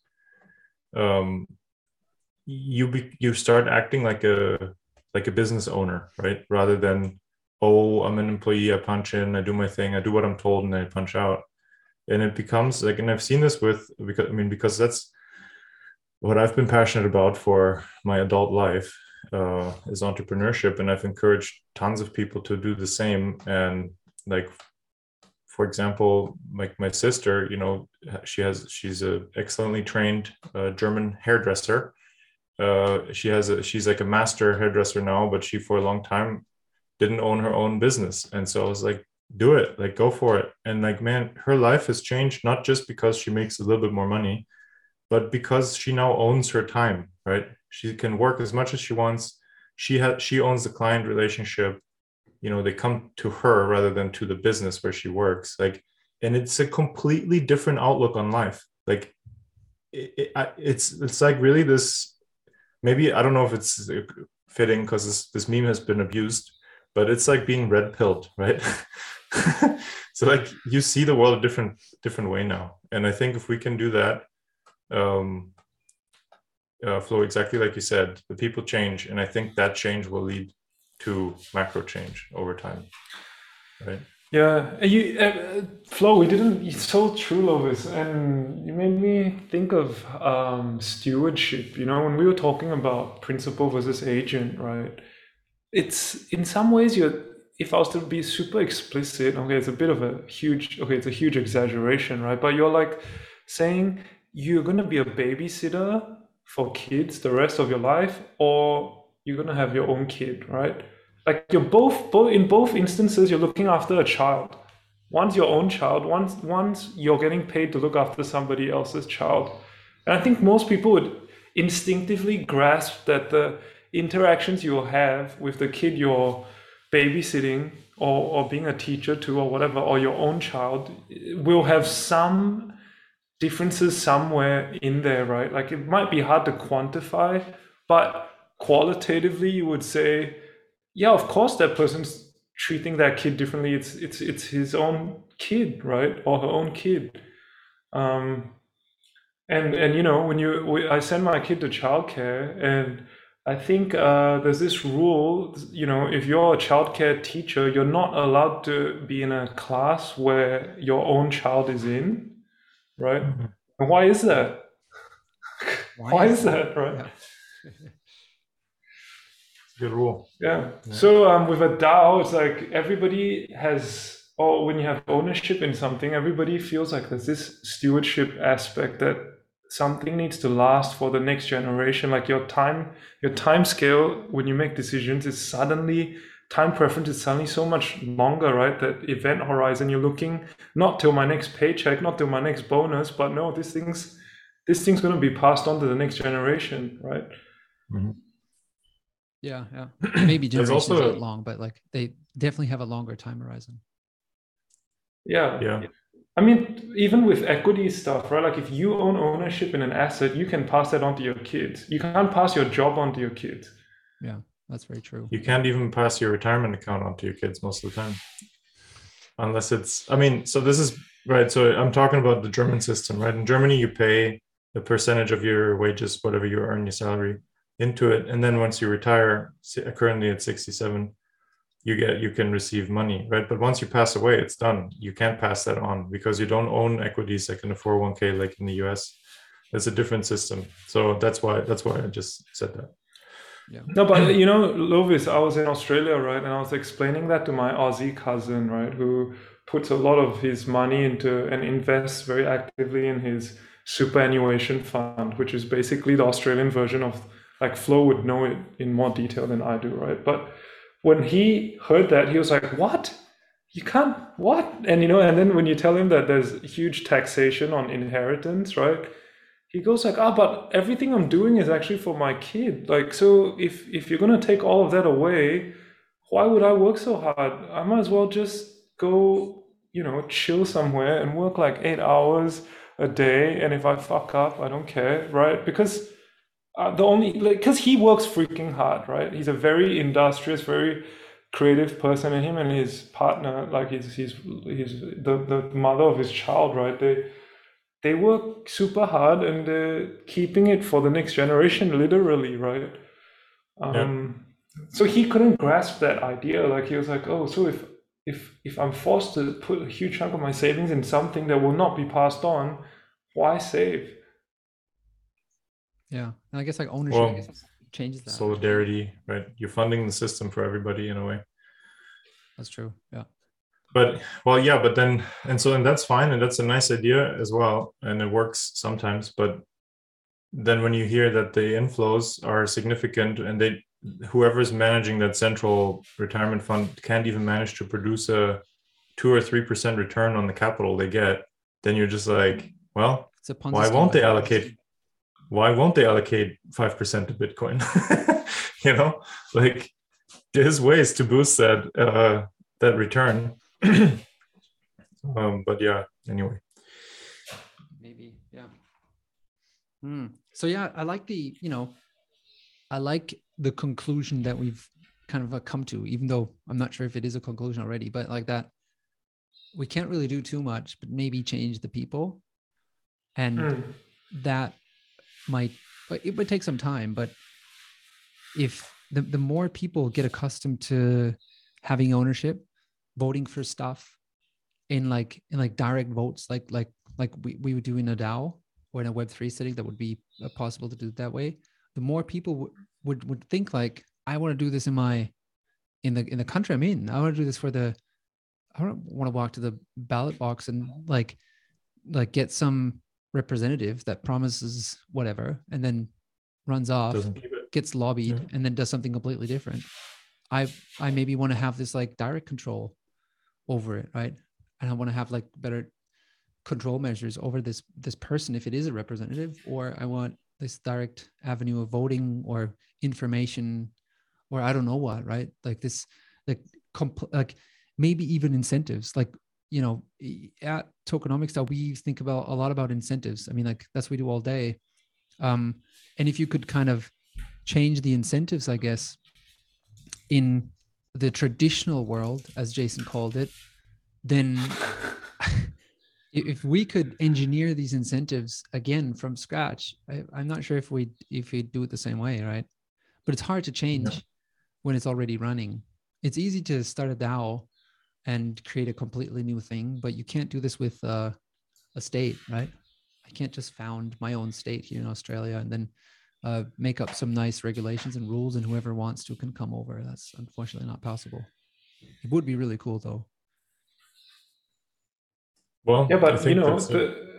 [SPEAKER 3] Um, you be, you start acting like a like a business owner, right? Rather than oh, I'm an employee, I punch in, I do my thing, I do what I'm told, and I punch out. And it becomes like, and I've seen this with because I mean because that's what I've been passionate about for my adult life uh, is entrepreneurship, and I've encouraged tons of people to do the same. And like, for example, like my sister, you know, she has she's a excellently trained uh, German hairdresser, uh, she has a she's like a master hairdresser now, but she for a long time didn't own her own business, and so I was like, do it, like go for it, and like man, her life has changed not just because she makes a little bit more money, but because she now owns her time, right? She can work as much as she wants. She has she owns the client relationship. You know, they come to her rather than to the business where she works. Like, and it's a completely different outlook on life. Like, it, it, it's it's like really this maybe I don't know if it's fitting because this, this meme has been abused, but it's like being red pilled, right? so like you see the world a different different way now, and I think if we can do that, um, uh, Flo exactly like you said, the people change, and I think that change will lead to macro change over time, right?
[SPEAKER 1] Yeah, you uh, Flo, we didn't. It's so true, Lovis, and you made me think of um, stewardship. You know, when we were talking about principal versus agent, right? It's in some ways you're. If I was to be super explicit, okay, it's a bit of a huge. Okay, it's a huge exaggeration, right? But you're like saying you're gonna be a babysitter for kids the rest of your life, or you're gonna have your own kid, right? Like you're both, both in both instances you're looking after a child. One's your own child. Once once you're getting paid to look after somebody else's child. And i think most people would instinctively grasp that the interactions you'll have with the kid you're babysitting or, or being a teacher to or whatever or your own child will have some differences somewhere in there right? Like it might be hard to quantify but qualitatively you would say yeah of course that person's treating that kid differently it's it's it's his own kid right or her own kid um and and you know when you i send my kid to childcare and I think uh, there's this rule, you know, if you're a childcare teacher, you're not allowed to be in a class where your own child is in, right? Mm-hmm. And why is that? Why, why is that, right? Yeah.
[SPEAKER 3] Good rule.
[SPEAKER 1] Yeah. yeah. So um, with a DAO, it's like everybody has, or when you have ownership in something, everybody feels like there's this stewardship aspect that something needs to last for the next generation like your time your time scale when you make decisions is suddenly time preference is suddenly so much longer right that event horizon you're looking not till my next paycheck not till my next bonus but no this thing's this thing's going to be passed on to the next generation right
[SPEAKER 2] mm-hmm. Yeah yeah maybe generations also, not long but like they definitely have a longer time horizon
[SPEAKER 1] yeah
[SPEAKER 3] yeah
[SPEAKER 1] I mean, even with equity stuff, right? Like if you own ownership in an asset, you can pass that on to your kids. You can't pass your job on to your kids.
[SPEAKER 2] Yeah, that's very true.
[SPEAKER 3] You can't even pass your retirement account on to your kids most of the time. Unless it's, I mean, so this is right. So I'm talking about the German system, right? In Germany, you pay a percentage of your wages, whatever you earn, your salary, into it. And then once you retire, uh, currently at 67, you get you can receive money right? But once you pass away it's done. You can't pass that on because you don't own equities like in a 401k like in the us it's a different system. So that's why that's why i just said that.
[SPEAKER 1] Yeah. No, but you know, Lovis, I was in Australia, right, and I was explaining that to my Aussie cousin, right, who puts a lot of his money into and invests very actively in his superannuation fund, which is basically the Australian version of like Flo would know it in more detail than I do, right? But when he heard that, he was like, "What? You can't what?" And you know, and then when you tell him that there's huge taxation on inheritance, right? He goes like, "Ah, but everything I'm doing is actually for my kid. Like, so if if you're gonna take all of that away, why would I work so hard? I might as well just go, you know, chill somewhere and work like eight hours a day. And if I fuck up, I don't care, right? Because uh, the only because like, he works freaking hard, right? He's a very industrious, very creative person, and him and his partner, like he's he's he's the the mother of his child, right? They they work super hard and they're keeping it for the next generation, literally, right? Um, yeah. So he couldn't grasp that idea. Like he was like, oh, so if if if I'm forced to put a huge chunk of my savings in something that will not be passed on, why save?
[SPEAKER 2] Yeah, and I guess like ownership well, changes that.
[SPEAKER 3] Solidarity, right? You're funding the system for everybody in a way.
[SPEAKER 2] That's true. Yeah.
[SPEAKER 3] But well, yeah, but then and so and that's fine, and that's a nice idea as well, and it works sometimes. But then when you hear that the inflows are significant and they whoever's managing that central retirement fund can't even manage to produce a two or three percent return on the capital they get, then you're just like, well, why won't they allocate why won't they allocate 5% to bitcoin? You know like there's ways to boost that uh that return. Um but yeah anyway.
[SPEAKER 2] Maybe yeah. Hmm. so yeah i like the you know i like the conclusion that we've kind of uh, come to even though i'm not sure if it is a conclusion already but like that we can't really do too much but maybe change the people. And mm. that might it would take some time but if the, the more people get accustomed to having ownership voting for stuff in like in like direct votes like like like we, we would do in a dao or in a web3 setting that would be uh, possible to do it that way the more people w- would would think like i want to do this in my in the in the country i'm in. I want to do this for the i don't want to walk to the ballot box and like like get some representative that promises whatever and then runs off, gets lobbied, yeah. and then does something completely different. I I maybe want to have this like direct control over it, right? And I want to have like better control measures over this this person if it is a representative, or I want this direct avenue of voting or information or I don't know what, right? Like this, like, compl- like maybe even incentives. Like, you know, at tokenomics that we think about a lot about incentives. I mean, like that's what we do all day. Um, and if you could kind of change the incentives, I guess, in the traditional world, as Jason called it, then if we could engineer these incentives again from scratch, I, am not sure if we if we do it the same way, right? But it's hard to change yeah. when it's already running. It's easy to start a DAO and create a completely new thing, but you can't do this with uh, a state, right? I can't just found my own state here in Australia and then uh, make up some nice regulations and rules, and whoever wants to can come over. That's unfortunately not possible. It would be really cool, though.
[SPEAKER 3] Well, yeah, but you know, the,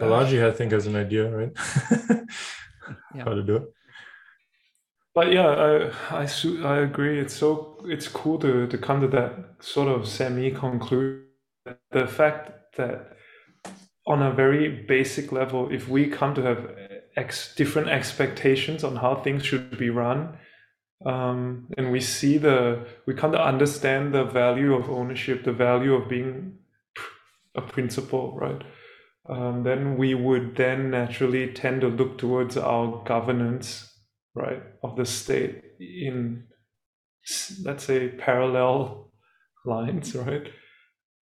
[SPEAKER 3] Balaji, I think, has an idea, right? yeah. How to do it.
[SPEAKER 1] But yeah, I I, I agree. It's so it's cool to to come to that sort of semi conclusion. The fact that on a very basic level, if we come to have ex- different expectations on how things should be run, um, and we see the we come to understand the value of ownership, the value of being a principal, right? Um, then we would then naturally tend to look towards our governance, right, of the state in, let's say, parallel lines, right?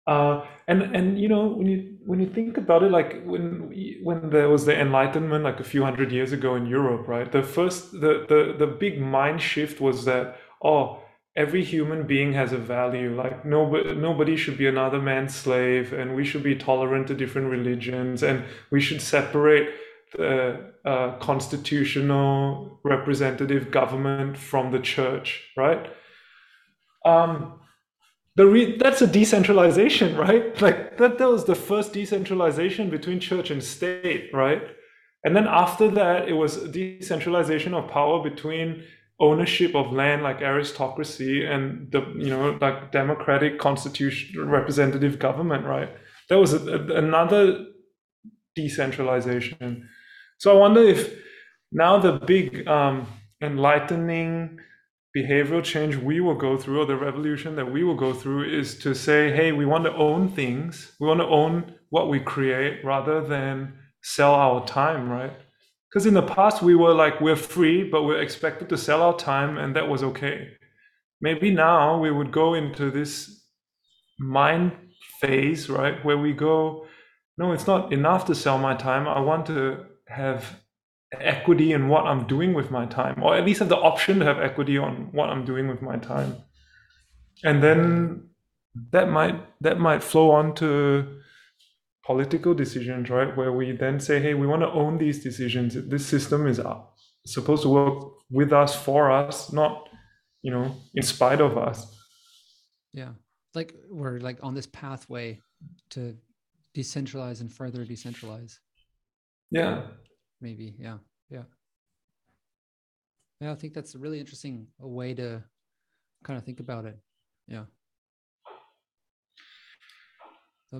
[SPEAKER 1] Uh, and and you know when you when you think about it, like when when there was the Enlightenment, like a few hundred years ago in Europe, right? The first the the the big mind shift was that oh every human being has a value like nobody nobody should be another man's slave and we should be tolerant to different religions and we should separate the uh, constitutional representative government from the church right? Um the re- that's a decentralization right? Like that, that was the first decentralization between church and state right? And then after that it was decentralization of power between ownership of land like aristocracy and the you know like democratic constitution representative government right? That was a, a, another decentralization so i wonder if now the big um, enlightening behavioral change we will go through or the revolution that we will go through is to say hey we want to own things. We want to own what we create rather than sell our time right? Because in the past we were like we're free but we're expected to sell our time and that was okay. Maybe now we would go into this mind phase right where we go no it's not enough to sell my time. I want to have equity in what i'm doing with my time or at least have the option to have equity on what i'm doing with my time and then that might that might flow on to political decisions, right? Where we then say, hey, we want to own these decisions. This system is uh, supposed to work with us, for us, not, you know, in spite of us.
[SPEAKER 2] Yeah. Like we're like on this pathway to decentralize and further decentralize.
[SPEAKER 1] Yeah.
[SPEAKER 2] Maybe. Yeah. Yeah. Yeah. I think that's a really interesting way to kind of think about it. Yeah.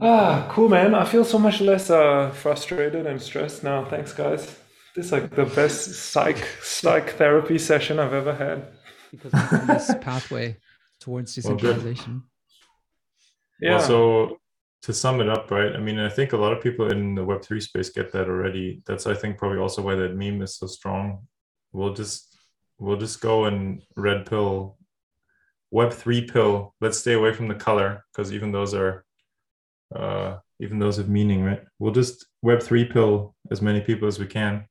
[SPEAKER 1] Ah, cool, man. I feel so much less uh, frustrated and stressed now. Thanks, guys. This is like the best psych psych therapy session I've ever had.
[SPEAKER 2] Because of this pathway towards decentralization.
[SPEAKER 3] Well, yeah. Well, so to sum it up, right? I mean, I think a lot of people in the Web three space get that already. That's I think probably also why that meme is so strong. We'll just we'll just go and red pill, Web three pill. Let's stay away from the color because even those are uh, even those have meaning, right? We'll just Web3 pill as many people as we can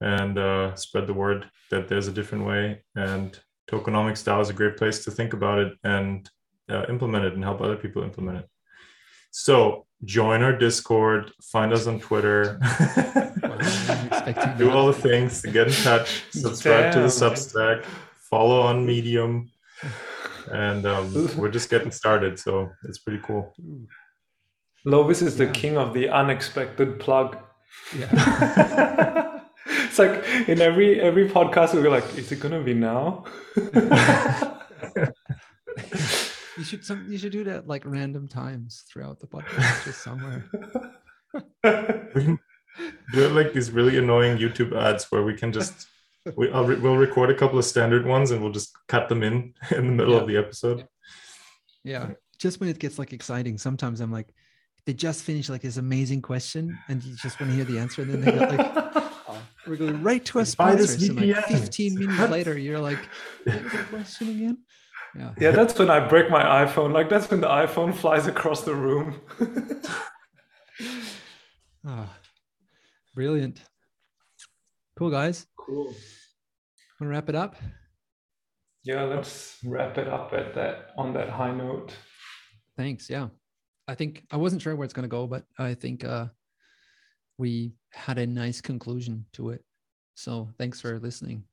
[SPEAKER 3] and uh, spread the word that there's a different way. And tokenomics DAO is a great place to think about it and uh, implement it and help other people implement it. So join our Discord, find us on Twitter, do all the things get in touch, subscribe Damn. to the Substack, follow on Medium, and um, we're just getting started. So it's pretty cool.
[SPEAKER 1] Lovis is the yeah. king of the unexpected plug. Yeah. it's like in every every podcast we are like, is it gonna be now?
[SPEAKER 2] you should some you should do that like random times throughout the podcast, just somewhere.
[SPEAKER 3] We can do it like these really annoying YouTube ads where we can just we I'll re- we'll record a couple of standard ones and we'll just cut them in in the middle yeah. of the episode.
[SPEAKER 2] Yeah, just when it gets like exciting, sometimes I'm like, they just finished like this amazing question, and you just want to hear the answer, and then they got like. Oh, we're going right to a sponsor. Like 15 minutes later, you're like, question again?
[SPEAKER 1] Yeah. yeah, that's when I break my iPhone. Like that's when the iPhone flies across the room.
[SPEAKER 2] oh, brilliant. Cool guys.
[SPEAKER 1] Cool. Want
[SPEAKER 2] to wrap it up?
[SPEAKER 1] Yeah, let's wrap it up at that on that high note.
[SPEAKER 2] Thanks. Yeah. I think I wasn't sure where it's going to go, but I think uh, we had a nice conclusion to it. So thanks for listening.